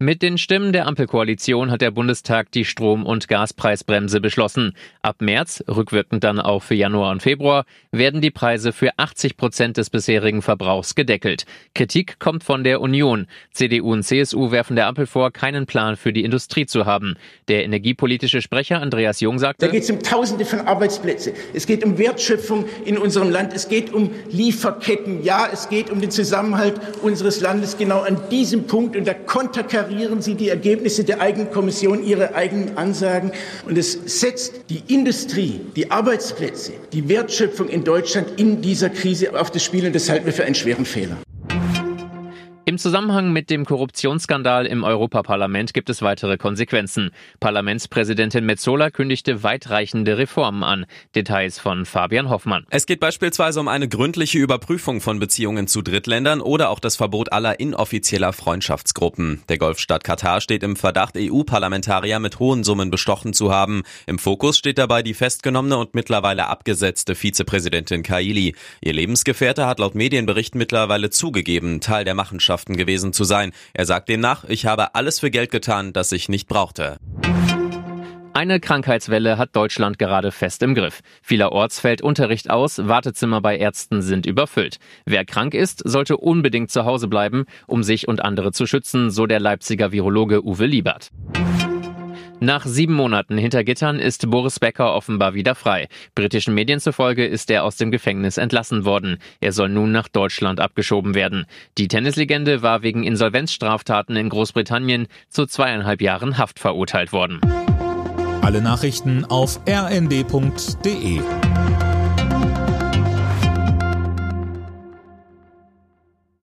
Mit den Stimmen der Ampelkoalition hat der Bundestag die Strom- und Gaspreisbremse beschlossen. Ab März, rückwirkend dann auch für Januar und Februar, werden die Preise für 80 Prozent des bisherigen Verbrauchs gedeckelt. Kritik kommt von der Union. CDU und CSU werfen der Ampel vor, keinen Plan für die Industrie zu haben. Der energiepolitische Sprecher Andreas Jung sagte, Da geht es um Tausende von Arbeitsplätzen. Es geht um Wertschöpfung in unserem Land. Es geht um Lieferketten. Ja, es geht um den Zusammenhalt unseres Landes. Genau an diesem Punkt. Und da konterkarieren Sie die Ergebnisse der eigenen Kommission, Ihre eigenen Ansagen. Und es setzt die Industrie, die Arbeitsplätze, die Wertschöpfung in Deutschland in dieser Krise auf das Spiel. Und das halten wir für einen schweren Fehler. Im Zusammenhang mit dem Korruptionsskandal im Europaparlament gibt es weitere Konsequenzen. Parlamentspräsidentin Metzola kündigte weitreichende Reformen an. Details von Fabian Hoffmann. Es geht beispielsweise um eine gründliche Überprüfung von Beziehungen zu Drittländern oder auch das Verbot aller inoffizieller Freundschaftsgruppen. Der Golfstaat Katar steht im Verdacht, EU-Parlamentarier mit hohen Summen bestochen zu haben. Im Fokus steht dabei die festgenommene und mittlerweile abgesetzte Vizepräsidentin Kaili. Ihr Lebensgefährte hat laut Medienberichten mittlerweile zugegeben, Teil der Machenschaften gewesen zu sein. Er sagt demnach, ich habe alles für Geld getan, das ich nicht brauchte. Eine Krankheitswelle hat Deutschland gerade fest im Griff. Vielerorts fällt Unterricht aus, Wartezimmer bei Ärzten sind überfüllt. Wer krank ist, sollte unbedingt zu Hause bleiben, um sich und andere zu schützen, so der Leipziger Virologe Uwe Liebert. Nach sieben Monaten hinter Gittern ist Boris Becker offenbar wieder frei. Britischen Medien zufolge ist er aus dem Gefängnis entlassen worden. Er soll nun nach Deutschland abgeschoben werden. Die Tennislegende war wegen Insolvenzstraftaten in Großbritannien zu zweieinhalb Jahren Haft verurteilt worden. Alle Nachrichten auf rnd.de